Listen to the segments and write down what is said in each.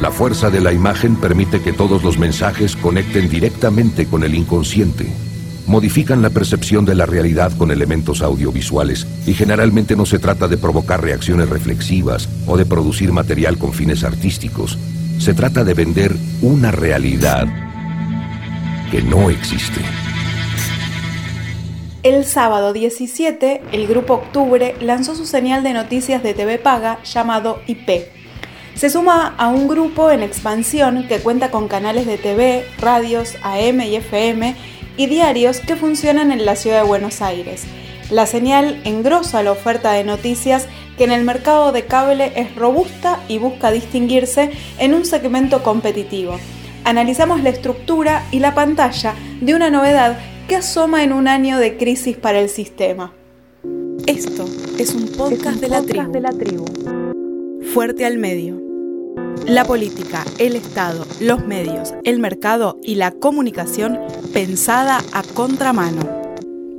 La fuerza de la imagen permite que todos los mensajes conecten directamente con el inconsciente. Modifican la percepción de la realidad con elementos audiovisuales y generalmente no se trata de provocar reacciones reflexivas o de producir material con fines artísticos. Se trata de vender una realidad que no existe. El sábado 17, el Grupo Octubre lanzó su señal de noticias de TV Paga llamado IP. Se suma a un grupo en expansión que cuenta con canales de TV, radios, AM y FM y diarios que funcionan en la ciudad de Buenos Aires. La señal engrosa la oferta de noticias que en el mercado de cable es robusta y busca distinguirse en un segmento competitivo. Analizamos la estructura y la pantalla de una novedad que asoma en un año de crisis para el sistema. Esto es un podcast, de, la de la tribu. Fuerte al medio. La política, el Estado, los medios, el mercado y la comunicación pensada a contramano.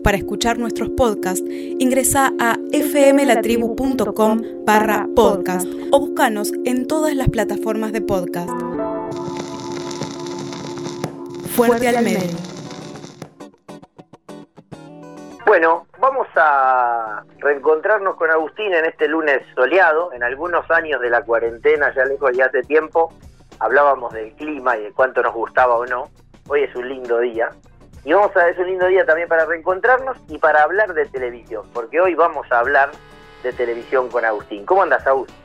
Para escuchar nuestros podcasts, ingresa a fmlatribu.com barra podcast o búscanos en todas las plataformas de podcast. Fuerte, al medio. Bueno, vamos a reencontrarnos con Agustín en este lunes soleado. En algunos años de la cuarentena, ya lejos de hace tiempo, hablábamos del clima y de cuánto nos gustaba o no. Hoy es un lindo día. Y vamos a, es un lindo día también para reencontrarnos y para hablar de televisión, porque hoy vamos a hablar de televisión con Agustín. ¿Cómo andas, Agustín?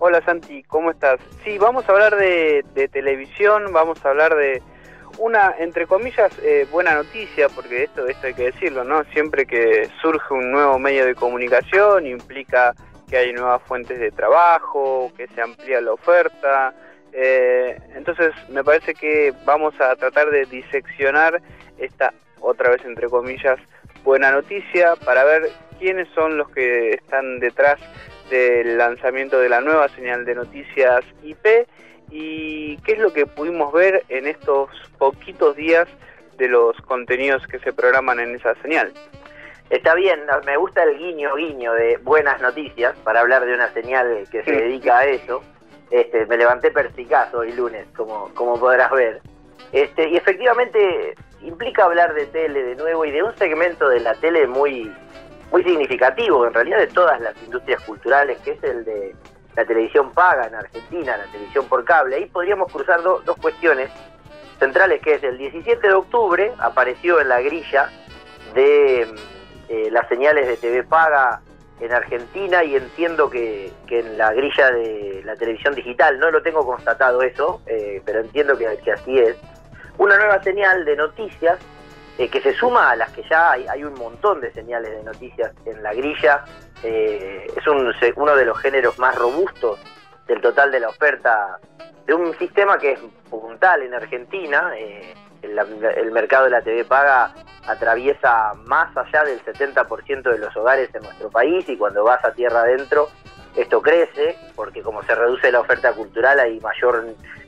Hola Santi, ¿cómo estás? Sí, vamos a hablar de televisión, vamos a hablar de, una, entre comillas, eh, buena noticia, porque esto, esto hay que decirlo, ¿no? Siempre que surge un nuevo medio de comunicación implica que hay nuevas fuentes de trabajo, que se amplía la oferta. Eh, entonces, me parece que vamos a tratar de diseccionar esta, otra vez entre comillas, buena noticia para ver quiénes son los que están detrás del lanzamiento de la nueva señal de noticias IP y qué es lo que pudimos ver en estos poquitos días de los contenidos que se programan en esa señal. Está bien, me gusta el guiño guiño de buenas noticias para hablar de una señal que se dedica a eso. Este, me levanté perspicaz hoy lunes, como, como podrás ver. Este, y efectivamente implica hablar de tele de nuevo y de un segmento de la tele muy, muy significativo, en realidad de todas las industrias culturales, que es el de la televisión paga en Argentina, la televisión por cable. Ahí podríamos cruzar dos cuestiones centrales, que es el 17 de octubre apareció en la grilla de eh, las señales de TV paga en Argentina y entiendo que, en la grilla de la televisión digital, no lo tengo constatado eso, eh, pero entiendo que, así es, una nueva señal de noticias eh, que se suma a las que ya hay, hay un montón de señales de noticias en la grilla eh, es uno de los géneros más robustos del total de la oferta de un sistema que es puntal en Argentina. Eh, el, mercado de la TV paga atraviesa más allá del 70% de los hogares en nuestro país y cuando vas a tierra adentro esto crece porque como se reduce la oferta cultural hay mayor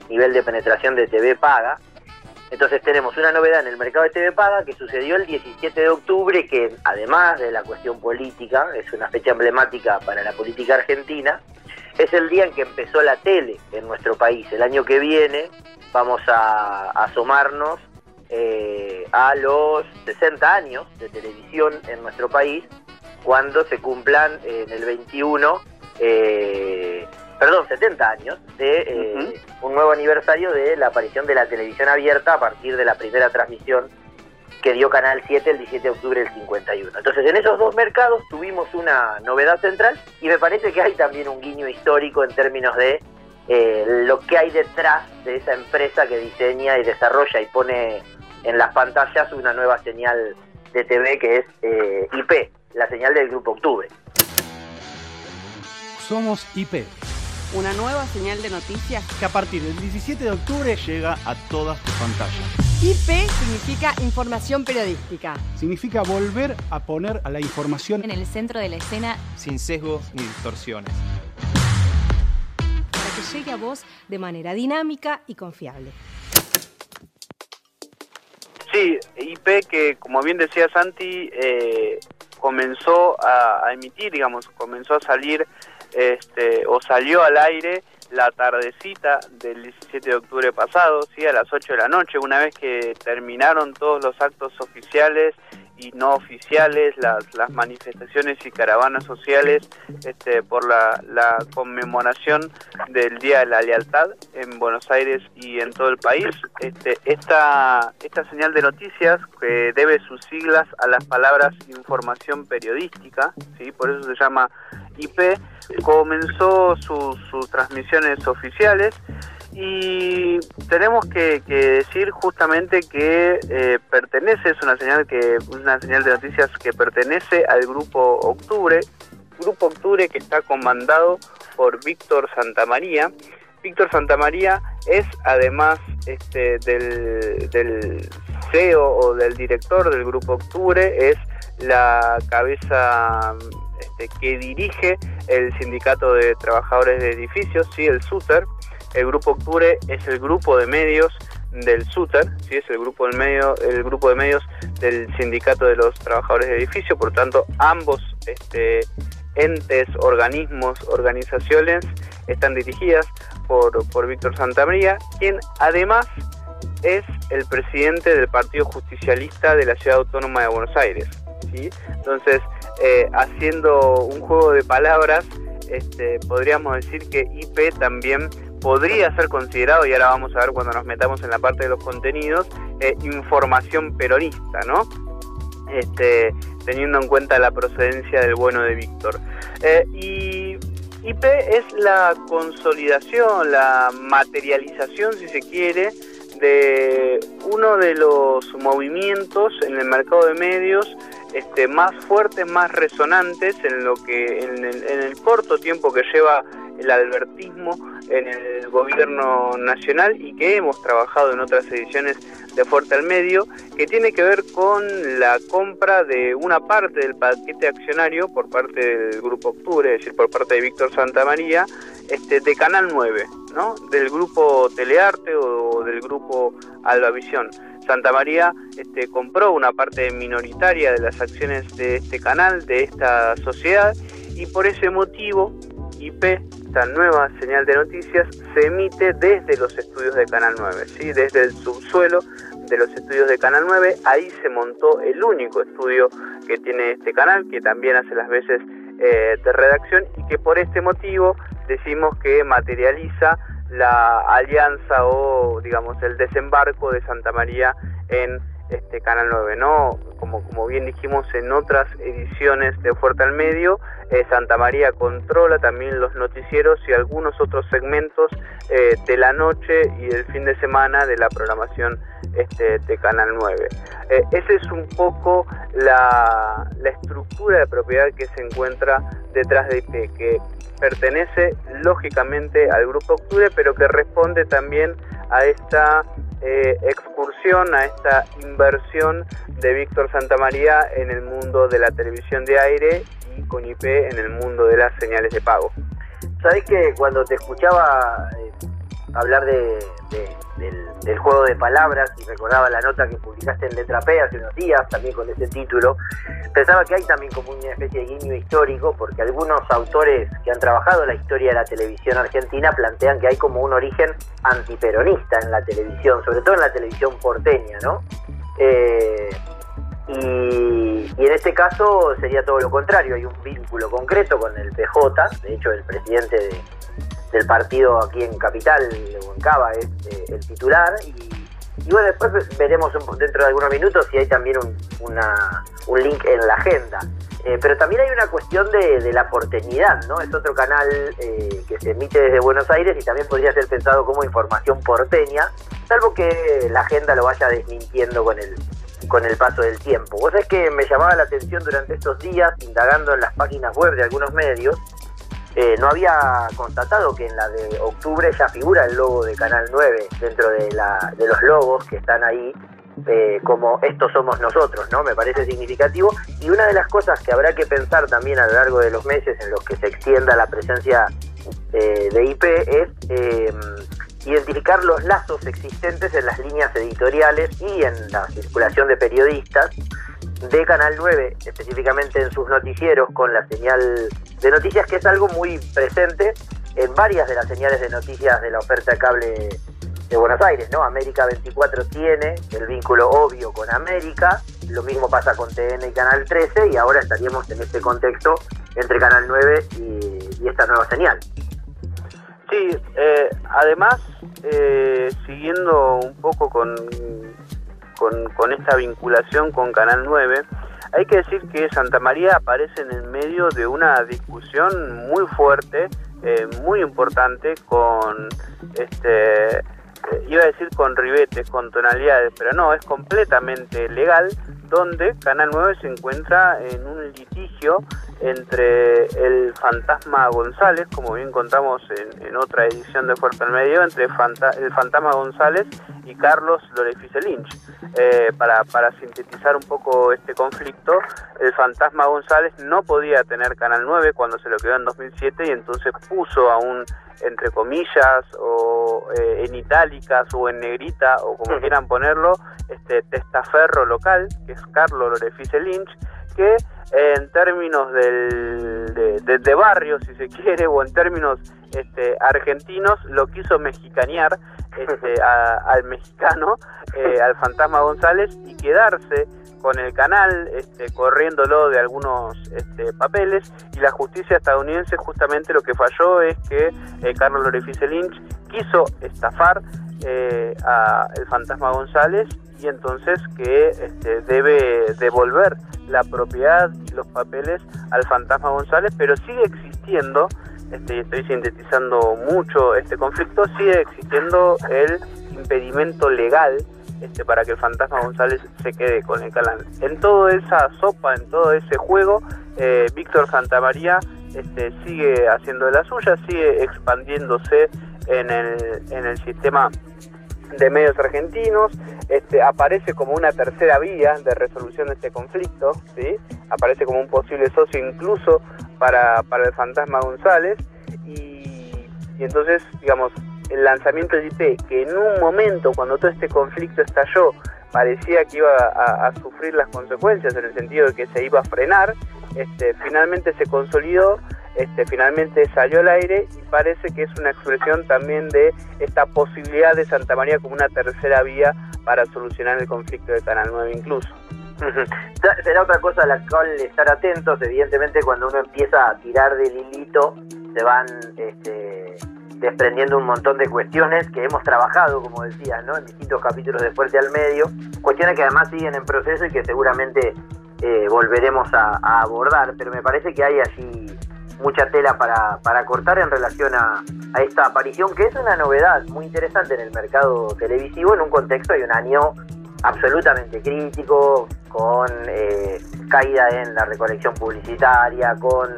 nivel de penetración de TV paga. Entonces tenemos una novedad en el mercado de TV Paga que sucedió el 17 de octubre, que además de la cuestión política, es una fecha emblemática para la política argentina, es el día en que empezó la tele en nuestro país. El año que viene vamos a, asomarnos eh, a los 60 años de televisión en nuestro país, cuando se cumplan en el 21 perdón, 70 años de eh, un nuevo aniversario de la aparición de la televisión abierta a partir de la primera transmisión que dio Canal 7 el 17 de octubre del 51. Entonces, en esos dos mercados tuvimos una novedad central y me parece que hay también un guiño histórico en términos de eh, lo que hay detrás de esa empresa que diseña y desarrolla y pone en las pantallas una nueva señal de TV que es eh, IP, la señal del Grupo Octubre. Somos IP una nueva señal de noticias que a partir del 17 de octubre llega a todas tus pantallas. IP significa información periodística. Significa volver a poner a la información en el centro de la escena sin sesgos ni distorsiones. Para que llegue a vos de manera dinámica y confiable. Sí, IP que como bien decía Santi, eh, comenzó a, a emitir, digamos, comenzó a salir este, o salió al aire la tardecita del 17 de octubre pasado, ¿sí? a las 8 de la noche, una vez que terminaron todos los actos oficiales y no oficiales, las, las manifestaciones y caravanas sociales este, por la, la, conmemoración del Día de la Lealtad en Buenos Aires y en todo el país. Este, esta, esta señal de noticias, que debe sus siglas a las palabras información periodística, ¿sí? por eso se llama IP, comenzó sus transmisiones oficiales y tenemos que, decir justamente que eh, pertenece, es una señal que una señal de noticias que pertenece al grupo Octubre, grupo Octubre que está comandado por Víctor Santamaría. Víctor Santamaría es además este, del CEO o del director del grupo Octubre, es la cabeza este, que dirige el sindicato de trabajadores de edificios, sí, el SUTER, el Grupo Octubre es el grupo de medios del SUTER, ¿sí? es el grupo, del medio, el grupo de medios del Sindicato de los Trabajadores de Edificio, por tanto ambos este, entes, organismos, organizaciones están dirigidas por, por Víctor Santamaría, quien además es el presidente del Partido Justicialista de la Ciudad Autónoma de Buenos Aires. Entonces, eh, haciendo un juego de palabras, este, podríamos decir que IP también podría ser considerado, y ahora vamos a ver cuando nos metamos en la parte de los contenidos, eh, información peronista, ¿no? Este, teniendo en cuenta la procedencia del bueno de Víctor. Eh, y IP es la consolidación, la materialización, si se quiere, de uno de los movimientos en el mercado de medios este, más fuertes, más resonantes en lo que en el, corto tiempo que lleva el albertismo en el gobierno nacional y que hemos trabajado en otras ediciones de Fuerte al Medio, que tiene que ver con la compra de una parte del paquete accionario por parte del Grupo Octubre, es decir, por parte de Víctor Santamaría, este, de Canal 9, ¿no? del Grupo Telearte o del Grupo Albavisión. Santa María este, compró una parte minoritaria de las acciones de este canal, de esta sociedad, y por ese motivo IP, esta nueva señal de noticias, se emite desde los estudios de Canal 9, ¿sí? desde el subsuelo de los estudios de Canal 9. Ahí se montó el único estudio que tiene este canal, que también hace las veces eh, de redacción y que por este motivo decimos que materializa la alianza o digamos el desembarco de Santa María en este Canal 9, ¿no? Como, como bien dijimos en otras ediciones de Fuerte al Medio, eh, Santa María controla también los noticieros y algunos otros segmentos eh, de la noche y del fin de semana de la programación este, de Canal 9. Eh, esa es un poco la, la estructura de propiedad que se encuentra detrás de IP, que pertenece lógicamente al Grupo Octubre, pero que responde también a esta eh, excursión, a esta inversión de Víctor Santamaría en el mundo de la televisión de aire y con IP en el mundo de las señales de pago. Sabés que cuando te escuchaba eh, hablar de, del, juego de palabras y recordaba la nota que publicaste en Letra P hace unos días, también con ese título, pensaba que hay también como una especie de guiño histórico, porque algunos autores que han trabajado la historia de la televisión argentina plantean que hay como un origen antiperonista en la televisión, sobre todo en la televisión porteña, ¿no? Eh, y, y, en este caso sería todo lo contrario, hay un vínculo concreto con el PJ, de hecho el presidente de, del partido aquí en Capital o en Cava es eh, el titular y, bueno, después veremos dentro de algunos minutos si hay también un, una, un link en la agenda. Eh, pero también hay una cuestión de, la porteñidad, ¿no? Es otro canal eh, que se emite desde Buenos Aires y también podría ser pensado como información porteña, salvo que la agenda lo vaya desmintiendo con el, con el paso del tiempo. Vos sabés que me llamaba la atención durante estos días, indagando en las páginas web de algunos medios, eh, no había constatado que en la de octubre ya figura el logo de Canal 9 dentro de, los logos que están ahí eh, como estos somos nosotros, ¿no? Me parece significativo. Y una de las cosas que habrá que pensar también a lo largo de los meses en los que se extienda la presencia eh, de IP es identificar los lazos existentes en las líneas editoriales y en la circulación de periodistas de Canal 9, específicamente en sus noticieros con la señal de noticias, que es algo muy presente en varias de las señales de noticias de la oferta de cable de Buenos Aires, ¿no? América 24 tiene el vínculo obvio con América, lo mismo pasa con TN y Canal 13 y ahora estaríamos en este contexto entre Canal 9 y, esta nueva señal. Sí, eh, además, eh, siguiendo un poco con, con, esta vinculación con Canal 9, hay que decir que Santa María aparece en el medio de una discusión muy fuerte, eh, muy importante, con este iba a decir con ribetes, con tonalidades, pero no, es completamente legal, donde Canal 9 se encuentra en un litigio entre el fantasma González, como bien contamos en, otra edición de Fuerte al Medio, entre el fantasma González y Carlos Lorefice Lynch. Eh, para, para sintetizar un poco este conflicto, el fantasma González no podía tener Canal 9 cuando se lo quedó en 2007 y entonces puso a un entre comillas o eh, en itálicas o en negrita o como quieran ponerlo, este testaferro local, que es Carlo Lorefice Lynch, que en términos del, de, barrio, si se quiere, o en términos este, argentinos, lo quiso mexicanear este, al mexicano, eh, al fantasma González, y quedarse con el canal, este, corriéndolo de algunos este, papeles, y la justicia estadounidense justamente lo que falló es que eh, Carlos Lorefice Lynch quiso estafar eh, a el fantasma González y entonces que este, debe devolver la propiedad y los papeles al fantasma González, pero sigue existiendo, este, estoy sintetizando mucho este conflicto, sigue existiendo el impedimento legal este, para que el fantasma González se quede con el canal. En toda esa sopa, en todo ese juego, eh, Víctor Santamaría este, sigue haciendo de la suya, sigue expandiéndose en el, en el sistema de medios argentinos, este, aparece como una tercera vía de resolución de este conflicto, ¿sí? aparece como un posible socio incluso para, para el fantasma González, y, entonces, digamos, el lanzamiento del IP, que en un momento, cuando todo este conflicto estalló, parecía que iba a, sufrir las consecuencias en el sentido de que se iba a frenar, este, finalmente se consolidó, este, finalmente salió al aire y parece que es una expresión también de esta posibilidad de Santa María como una tercera vía para solucionar el conflicto de Canal 9 incluso. Será otra cosa a la cual estar atentos, evidentemente cuando uno empieza a tirar del hilito se van este, desprendiendo un montón de cuestiones que hemos trabajado, como decía, ¿no? en distintos capítulos de Fuerte al Medio, cuestiones que además siguen en proceso y que seguramente eh, volveremos a, abordar, pero me parece que hay allí mucha tela para, para cortar en relación a, a, esta aparición, que es una novedad muy interesante en el mercado televisivo en un contexto de un año absolutamente crítico, con eh, caída en la recolección publicitaria, con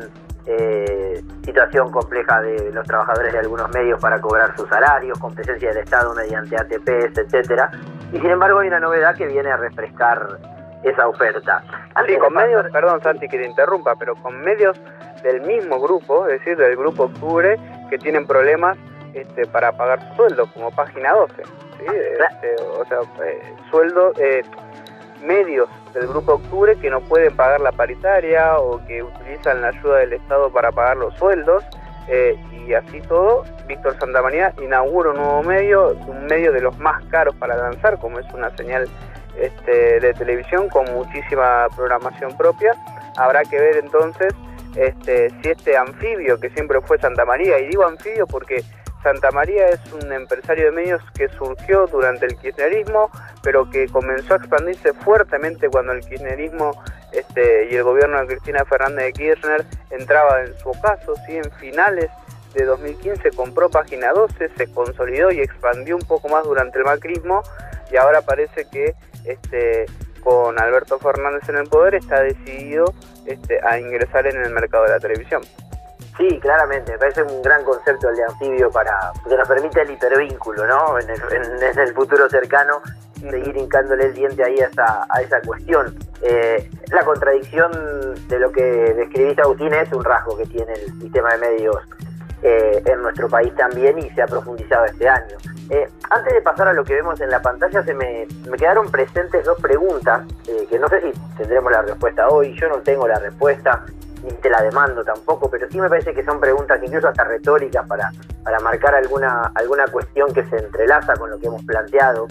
eh, situación compleja de los trabajadores de algunos medios para cobrar sus salarios, con presencia del Estado mediante ATPs, etcétera. Y sin embargo hay una novedad que viene a refrescar esa oferta. sí, con medios, perdón Santi que te interrumpa, pero con medios del mismo grupo, es decir, del grupo Octubre, que tienen problemas este, para pagar su sueldo, como página 12. ¿sí? Este, o sea, eh, sueldo, eh, medios del Grupo Octubre que no pueden pagar la paritaria o que utilizan la ayuda del Estado para pagar los sueldos. Eh, y así todo, Víctor Santamaría inaugura un nuevo medio, un medio de los más caros para lanzar, como es una señal este, de televisión con muchísima programación propia. Habrá que ver entonces este, si este anfibio que siempre fue Santa María, y digo anfibio porque Santa María es un empresario de medios que surgió durante el kirchnerismo, pero que comenzó a expandirse fuertemente cuando el kirchnerismo este, y el gobierno de Cristina Fernández de Kirchner entraba en su ocaso, ¿sí? en finales de 2015 compró Página 12, se consolidó y expandió un poco más durante el macrismo y ahora parece que este, con Alberto Fernández en el poder está decidido este, a ingresar en el mercado de la televisión. Sí, claramente, me parece un gran concepto el de anfibio para que nos permite el hipervínculo, ¿no? En el, futuro cercano, seguir hincándole el diente ahí a esa, a esa cuestión. Eh, la contradicción de lo que describiste, Agustín, es un rasgo que tiene el sistema de medios eh, en nuestro país también y se ha profundizado este año. Eh, antes de pasar a lo que vemos en la pantalla, se me, me quedaron presentes dos preguntas que no sé si tendremos la respuesta hoy, yo no tengo la respuesta ni te la demando tampoco, pero sí me parece que son preguntas incluso hasta retóricas para, para marcar alguna, alguna cuestión que se entrelaza con lo que hemos planteado.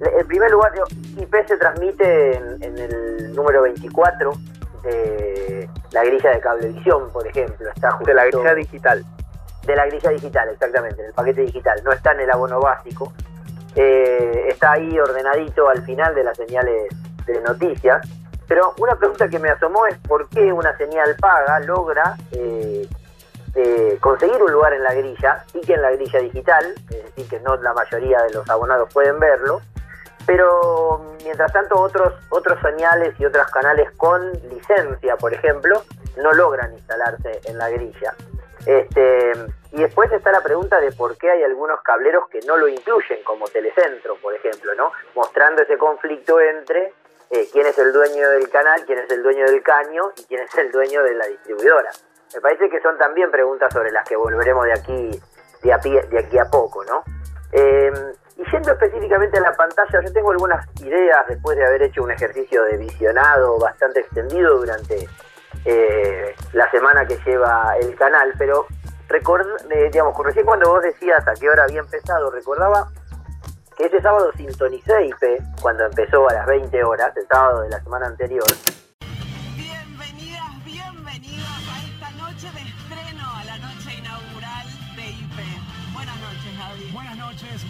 En primer lugar, IP se transmite en, el número 24 de la grilla de cablevisión, por ejemplo. Está justo de la grilla digital. De la grilla digital, exactamente, en el paquete digital. No está en el abono básico. Eh, está ahí ordenadito al final de las señales de noticias. Pero una pregunta que me asomó es por qué una señal paga logra eh, eh, conseguir un lugar en la grilla, y que en la grilla digital, es decir, que no la mayoría de los abonados pueden verlo, pero mientras tanto otros, otros señales y otros canales con licencia, por ejemplo, no logran instalarse en la grilla. Este, y después está la pregunta de por qué hay algunos cableros que no lo incluyen, como Telecentro, por ejemplo, ¿no? Mostrando ese conflicto entre eh, quién es el dueño del canal, quién es el dueño del caño y quién es el dueño de la distribuidora. Me parece que son también preguntas sobre las que volveremos de aquí, de, de aquí a poco, ¿no? Eh, y yendo específicamente a la pantalla, yo tengo algunas ideas después de haber hecho un ejercicio de visionado bastante extendido durante eh, la semana que lleva el canal, pero record, digamos, recién cuando vos decías a qué hora había empezado, recordaba que ese sábado sintonicé IP cuando empezó a las 20 horas, el sábado de la semana anterior.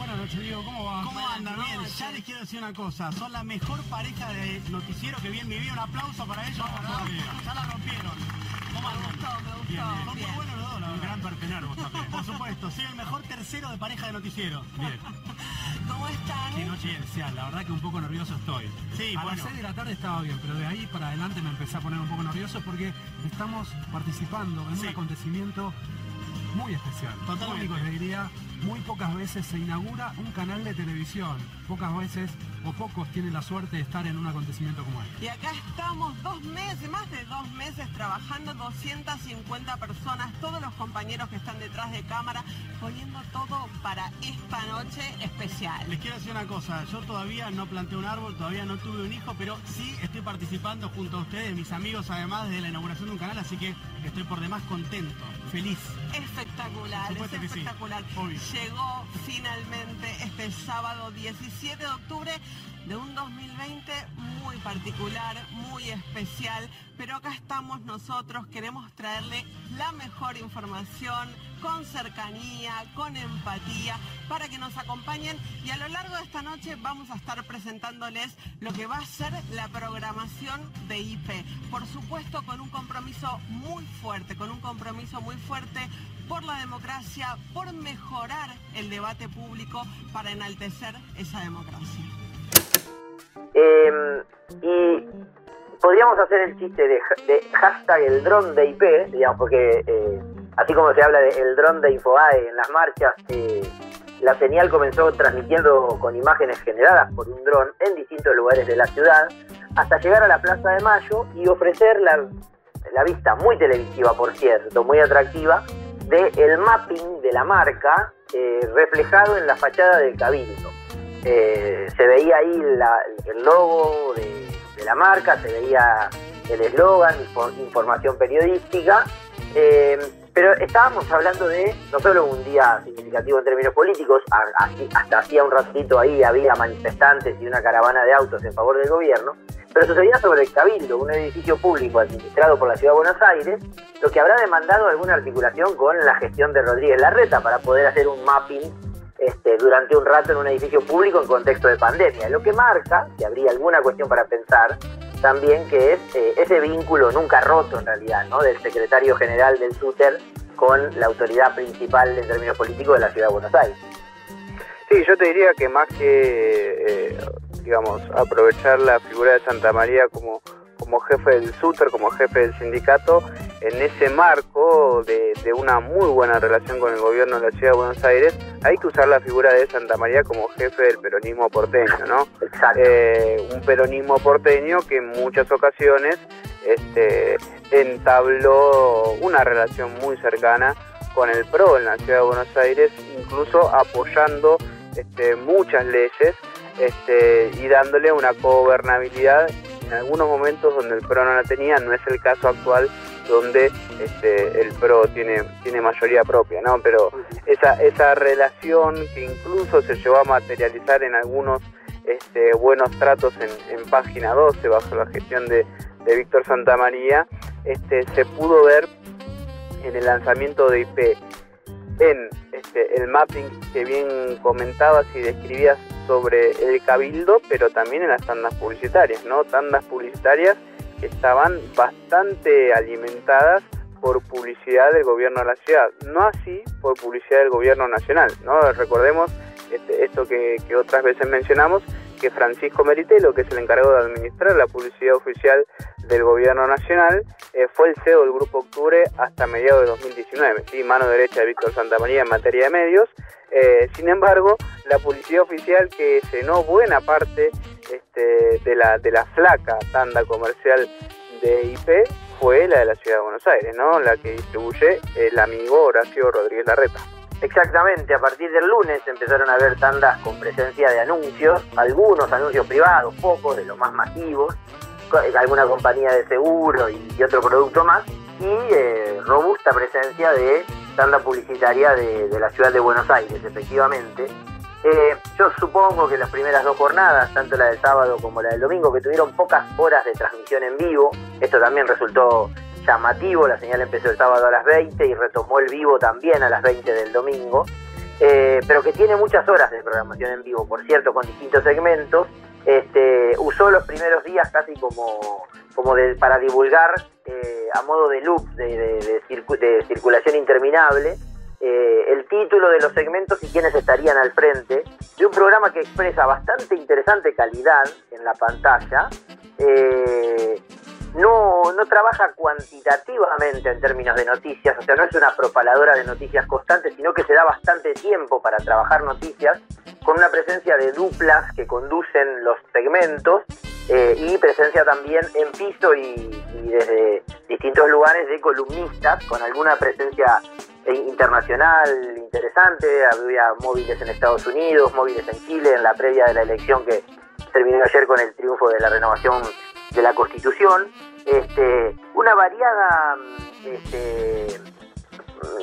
Buenas noches, Diego. ¿Cómo va? ¿Cómo andan? Bien, ya les quiero decir una cosa. Son la mejor pareja de noticiero que vi en mi vida. Un aplauso para ellos. Ya la rompieron. ¿Cómo andan? Me gustó, me gustó. Bien, Son muy buenos los dos, Un gran perpenar vos también. Por supuesto, soy el mejor tercero de pareja de noticiero. Bien. ¿Cómo están? Qué noche especial, la verdad que un poco nervioso estoy. Sí, a las 6 de la tarde estaba bien, pero de ahí para adelante me empecé a poner un poco nervioso porque estamos participando en un acontecimiento muy especial. Totalmente. Único, diría, muy pocas veces se inaugura un canal de televisión. Pocas veces o pocos tienen la suerte de estar en un acontecimiento como este. Y acá estamos dos meses, más de dos meses trabajando, 250 personas, todos los compañeros que están detrás de cámara, poniendo todo para esta noche especial. Les quiero decir una cosa, yo todavía no planté un árbol, todavía no tuve un hijo, pero sí estoy participando junto a ustedes, mis amigos, además de la inauguración de un canal, así que estoy por demás contento, feliz. Espectacular, es espectacular. Llegó finalmente este sábado 17 de octubre de un 2020 muy particular, muy especial, pero acá estamos nosotros, queremos traerle la mejor información con cercanía, con empatía, para que nos acompañen y a lo largo de esta noche vamos a estar presentándoles lo que va a ser la programación de IP. Por supuesto con un compromiso muy fuerte, con un compromiso muy fuerte por la democracia, por mejorar el debate público para enaltecer esa democracia. Em, y podríamos hacer el chiste de, hashtag el dron de IP, digamos, porque eh, así como se habla del dron de Infoae en las marchas, eh, la señal comenzó transmitiendo con imágenes generadas por un dron en distintos lugares de la ciudad, hasta llegar a la Plaza de Mayo y ofrecer la, vista muy televisiva, por cierto, muy atractiva, del el mapping de la marca eh, reflejado en la fachada del Cabildo. Eh, se veía ahí el logo de, la marca, se veía el eslogan, información periodística, eh, pero estábamos hablando de no solo un día significativo en términos políticos, hasta hacía un ratito ahí había manifestantes y una caravana de autos en favor del gobierno, pero sucedía sobre el Cabildo, un edificio público administrado por la Ciudad de Buenos Aires, lo que habrá demandado alguna articulación con la gestión de Rodríguez Larreta para poder hacer un mapping este, durante un rato en un edificio público en contexto de pandemia, lo que marca que habría alguna cuestión para pensar también que es eh, ese vínculo nunca roto en realidad, ¿no? del secretario general del SUTER con la autoridad principal en términos políticos de la ciudad de Buenos Aires. Sí, yo te diría que más que, eh, digamos, aprovechar la figura de Santa María como como jefe del SUTER, como jefe del sindicato, en ese marco de, una muy buena relación con el gobierno de la ciudad de Buenos Aires, hay que usar la figura de Santa María como jefe del peronismo porteño, ¿no? Exacto. Eh, un peronismo porteño que en muchas ocasiones este, entabló una relación muy cercana con el PRO en la ciudad de Buenos Aires, incluso apoyando este, muchas leyes este, y dándole una gobernabilidad en algunos momentos donde el PRO no la tenía, no es el caso actual donde este, el PRO tiene, tiene mayoría propia, ¿no? Pero esa, esa relación que incluso se llevó a materializar en algunos este, buenos tratos en, página 12 bajo la gestión de, de Víctor Santamaría, este, se pudo ver en el lanzamiento de IP en este, el mapping que bien comentabas y describías sobre el cabildo, pero también en las tandas publicitarias, ¿no? Tandas publicitarias que estaban bastante alimentadas por publicidad del gobierno de la ciudad, no así por publicidad del gobierno nacional, ¿no? Recordemos este, esto que, que otras veces mencionamos, que Francisco Meritelo, que es el encargado de administrar la publicidad oficial del gobierno nacional, eh, fue el CEO del Grupo Octubre hasta mediados de 2019, ¿sí? mano derecha de Víctor Santamaría en materia de medios. Eh, sin embargo, la publicidad oficial que cenó buena parte este, de, la, de la flaca tanda comercial de IP fue la de la Ciudad de Buenos Aires, ¿no? la que distribuye el amigo Horacio Rodríguez Larreta. Exactamente, a partir del lunes empezaron a haber tandas con presencia de anuncios, algunos anuncios privados, pocos de los más masivos, alguna compañía de seguro y, otro producto más, y eh, robusta presencia de tanda publicitaria de, la ciudad de Buenos Aires, efectivamente. Eh, yo supongo que las primeras dos jornadas, tanto la del sábado como la del domingo, que tuvieron pocas horas de transmisión en vivo, esto también resultó llamativo, la señal empezó el sábado a las 20 y retomó el vivo también a las 20 del domingo, eh, pero que tiene muchas horas de programación en vivo, por cierto, con distintos segmentos. Este, usó los primeros días casi como, como para divulgar eh, a modo de loop, de, circulación interminable, eh, el título de los segmentos y quiénes estarían al frente de un programa que expresa bastante interesante calidad en la pantalla no, no trabaja cuantitativamente en términos de noticias, o sea, no es una propaladora de noticias constantes, sino que se da bastante tiempo para trabajar noticias, con una presencia de duplas que conducen los segmentos eh, y presencia también en piso y, desde distintos lugares de columnistas, con alguna presencia internacional interesante, había móviles en Estados Unidos, móviles en Chile, en la previa de la elección que terminó ayer con el triunfo de la renovación de la Constitución, este, una variada este,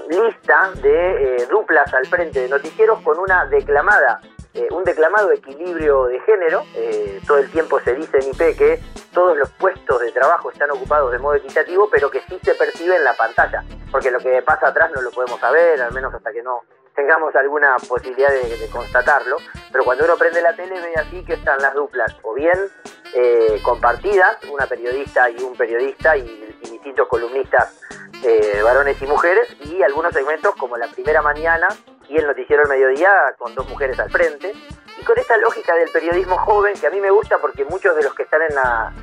lista de eh, duplas al frente de noticieros con una declamada, eh, un declamado equilibrio de género. Eh, todo el tiempo se dice en IP que todos los puestos de trabajo están ocupados de modo equitativo, pero que sí se percibe en la pantalla, porque lo que pasa atrás no lo podemos saber, al menos hasta que no tengamos alguna posibilidad de, constatarlo, pero cuando uno prende la tele ve así que están las duplas, o bien eh, compartidas, una periodista y un periodista y, distintos columnistas eh, varones y mujeres, y algunos segmentos como la primera mañana y el noticiero del mediodía con dos mujeres al frente, y con esta lógica del periodismo joven que a mí me gusta porque muchos de los que están en la,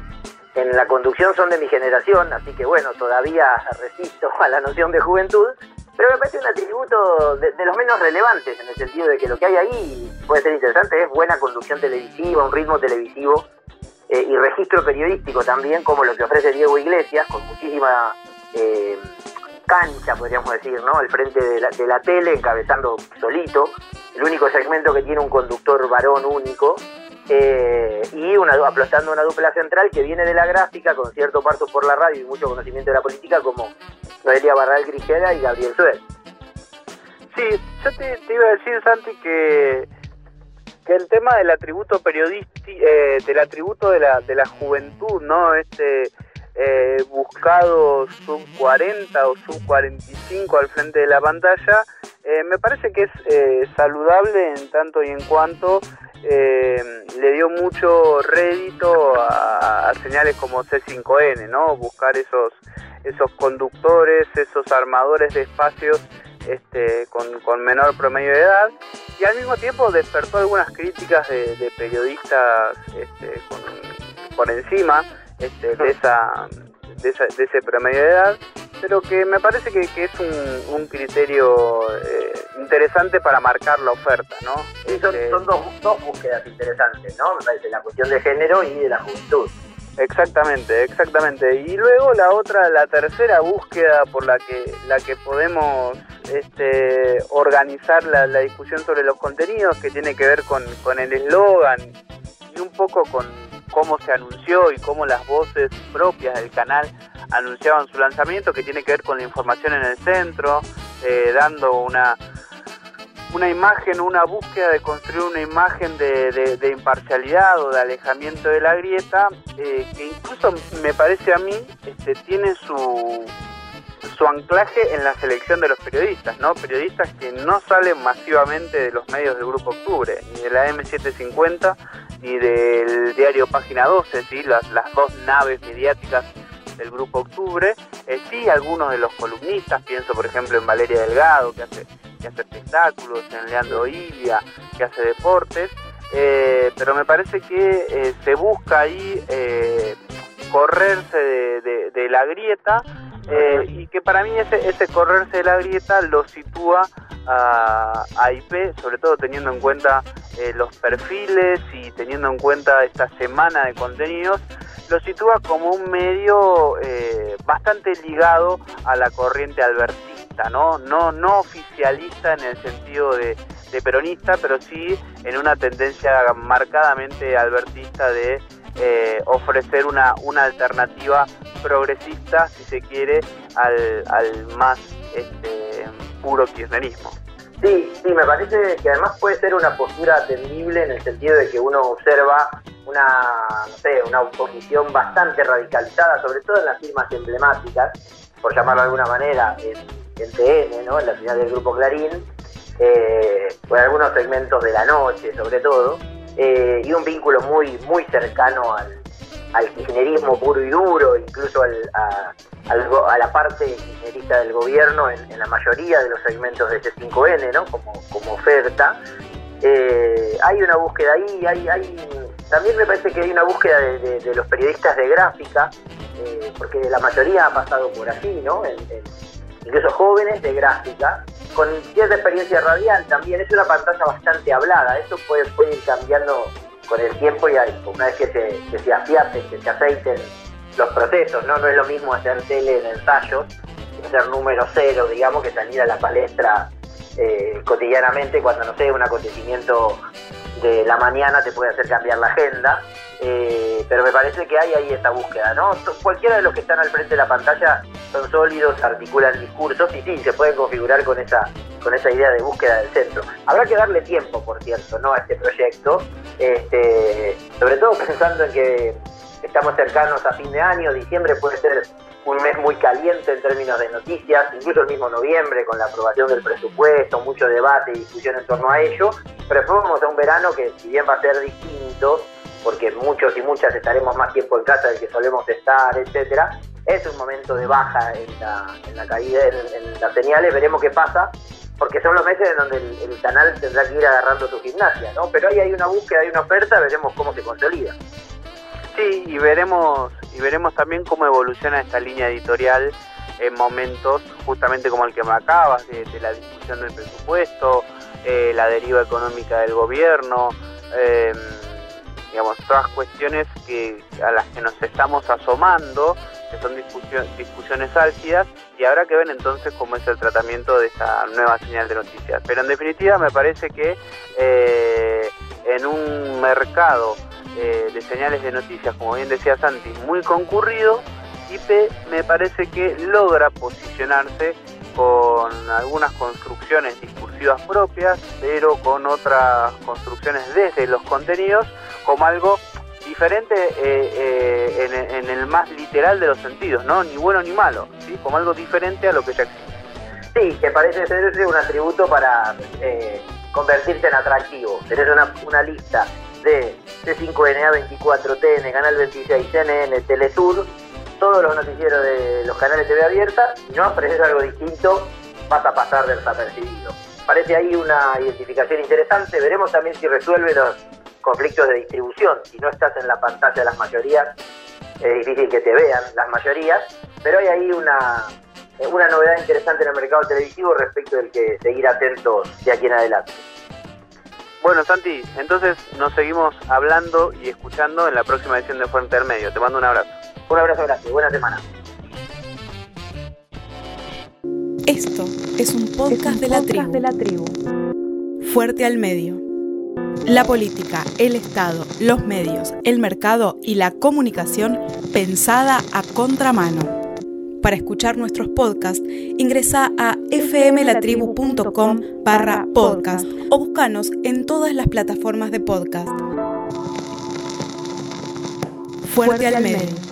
en la conducción son de mi generación, así que bueno, todavía resisto a la noción de juventud, pero me parece un atributo de, los menos relevantes, en el sentido de que lo que hay ahí puede ser interesante, es buena conducción televisiva, un ritmo televisivo eh, y registro periodístico también, como lo que ofrece Diego Iglesias, con muchísima eh, cancha, podríamos decir, ¿no? Al frente de la, de la tele, encabezando solito, el único segmento que tiene un conductor varón único, eh, y una, aplastando una dupla central que viene de la gráfica con cierto parto por la radio y mucho conocimiento de la política como Noelia Barral Grijera y Gabriel Suez. Sí, yo te, iba a decir, Santi, que, que el tema del atributo periodístico, eh, del atributo de la, de la juventud, ¿no? Este eh, buscado sub 40 o sub 45 al frente de la pantalla, eh, me parece que es saludable en tanto y en cuanto le dio mucho rédito a, a, señales como C5N, ¿no? Buscar esos esos conductores, esos armadores de espacios este, con, menor promedio de edad y al mismo tiempo despertó algunas críticas de, periodistas este, por encima este, de, esa, de, ese promedio de edad, pero que me parece que, es un, criterio eh, interesante para marcar la oferta, ¿no? son, este, son dos, dos búsquedas interesantes, ¿no? Me parece la cuestión de género y de la juventud. Exactamente, exactamente. Y luego la otra, la tercera búsqueda por la que la que podemos este, organizar la, discusión sobre los contenidos, que tiene que ver con, con el eslogan y un poco con cómo se anunció y cómo las voces propias del canal anunciaban su lanzamiento que tiene que ver con la información en el centro, eh, dando una, una imagen, una búsqueda de construir una imagen de, imparcialidad o de alejamiento de la grieta, eh, que incluso me parece a mí este, tiene su, su anclaje en la selección de los periodistas, ¿no? Periodistas que no salen masivamente de los medios del Grupo Octubre, ni de la M750, ni del diario Página 12, ¿sí? las, las dos naves mediáticas del Grupo Octubre, eh, sí algunos de los columnistas, pienso por ejemplo en Valeria Delgado, que hace, que hace espectáculos, en Leandro Ilia, que hace deportes, eh, pero me parece que eh, se busca ahí correrse de, la grieta y que para mí ese, correrse de la grieta lo sitúa a, IP, sobre todo teniendo en cuenta los perfiles y teniendo en cuenta esta semana de contenidos lo sitúa como un medio eh, bastante ligado a la corriente ¿no? No, no oficialista en el sentido de, peronista, pero sí en una tendencia marcadamente albertista de eh, ofrecer una, una alternativa progresista, si se quiere, al, al más este, puro kirchnerismo. Sí, sí, me parece que además puede ser una postura atendible en el sentido de que uno observa una, no sé, una oposición bastante radicalizada, sobre todo en las firmas emblemáticas, por llamarlo de alguna manera, en, TN, ¿no? en la señal del Grupo Clarín, eh, en algunos segmentos de la noche, sobre todo, eh, y un vínculo muy, muy cercano al, al kirchnerismo puro y duro, incluso al, a, la parte kirchnerista del gobierno en, la mayoría de los segmentos de C5N, ¿no? como, oferta. Eh, hay una búsqueda ahí, hay, hay, también me parece que hay una búsqueda de, los periodistas de gráfica, eh, porque la mayoría ha pasado por allí, ¿no? Incluso jóvenes de gráfica, con cierta experiencia radial también, es una pantalla bastante hablada, eso puede, ir cambiando con el tiempo y una vez que se, que se afiaten, que se aceiten los procesos, ¿no? No es lo mismo hacer tele en ensayos, hacer número cero, digamos, que salir a la palestra eh, cotidianamente cuando, no sé, un acontecimiento de la mañana te puede hacer cambiar la agenda. Eh, pero me parece que hay ahí esta búsqueda, ¿no? Cualquiera de los que están al frente de la pantalla son sólidos, articulan discursos y sí, se pueden configurar con esa, con esa idea de búsqueda del centro. Habrá que darle tiempo, por cierto, ¿no? A este proyecto, este, sobre todo pensando en que estamos cercanos a fin de año, diciembre puede ser un mes muy caliente en términos de noticias, incluso el mismo noviembre con la aprobación del presupuesto, mucho debate y discusión en torno a ello, pero vamos a un verano que si bien va a ser distinto, porque muchos y muchas estaremos más tiempo en casa del que solemos estar, etcétera, es un momento de baja en la, caída, en, las señales, veremos qué pasa, porque son los meses en donde el, canal tendrá que ir agarrando su gimnasia, ¿no? Pero ahí hay una búsqueda, hay una oferta, veremos cómo se consolida. Sí, y veremos, y veremos también cómo evoluciona esta línea editorial en momentos justamente como el que me acabas, de, la discusión del presupuesto, eh, la deriva económica del gobierno, em, digamos, todas cuestiones que, a las que nos estamos asomando, que son discusiones álgidas, y habrá que ver entonces cómo es el tratamiento de esta nueva señal de noticias. Pero en definitiva me parece que eh, en un mercado eh, de señales de noticias, como bien decía Santi, muy concurrido, IP me parece que logra posicionarse con algunas construcciones discursivas propias, pero con otras construcciones desde los contenidos, como algo diferente eh, eh, en, el más literal de los sentidos, ¿no? Ni bueno ni malo, ¿sí? Como algo diferente a lo que ya existe. Sí, que parece ser un atributo para convertirse en atractivo. Tenés una, una lista de C5NA 24TN, Canal 26, CNN, Telesur, todos los noticieros de los canales TV abierta, y no ofreces algo distinto, vas a pasar desapercibido. Parece ahí una identificación interesante, veremos también si resuelve los conflictos de distribución. Si no estás en la pantalla de las mayorías, es difícil que te vean las mayorías, pero hay ahí una, una novedad interesante en el mercado televisivo respecto del que seguir atentos de aquí en adelante. Bueno, Santi, entonces nos seguimos hablando y escuchando en la próxima edición de Fuerte del Medio. Te mando un abrazo. Un abrazo grande, buena semana. Esto es un podcast, de, la de la tribu. Fuerte al medio. La política, el Estado, los medios, el mercado y la comunicación pensada a contramano. Para escuchar nuestros podcasts, ingresa a fmlatribu.com barra podcast o búscanos en todas las plataformas de podcast. Fuerte al medio.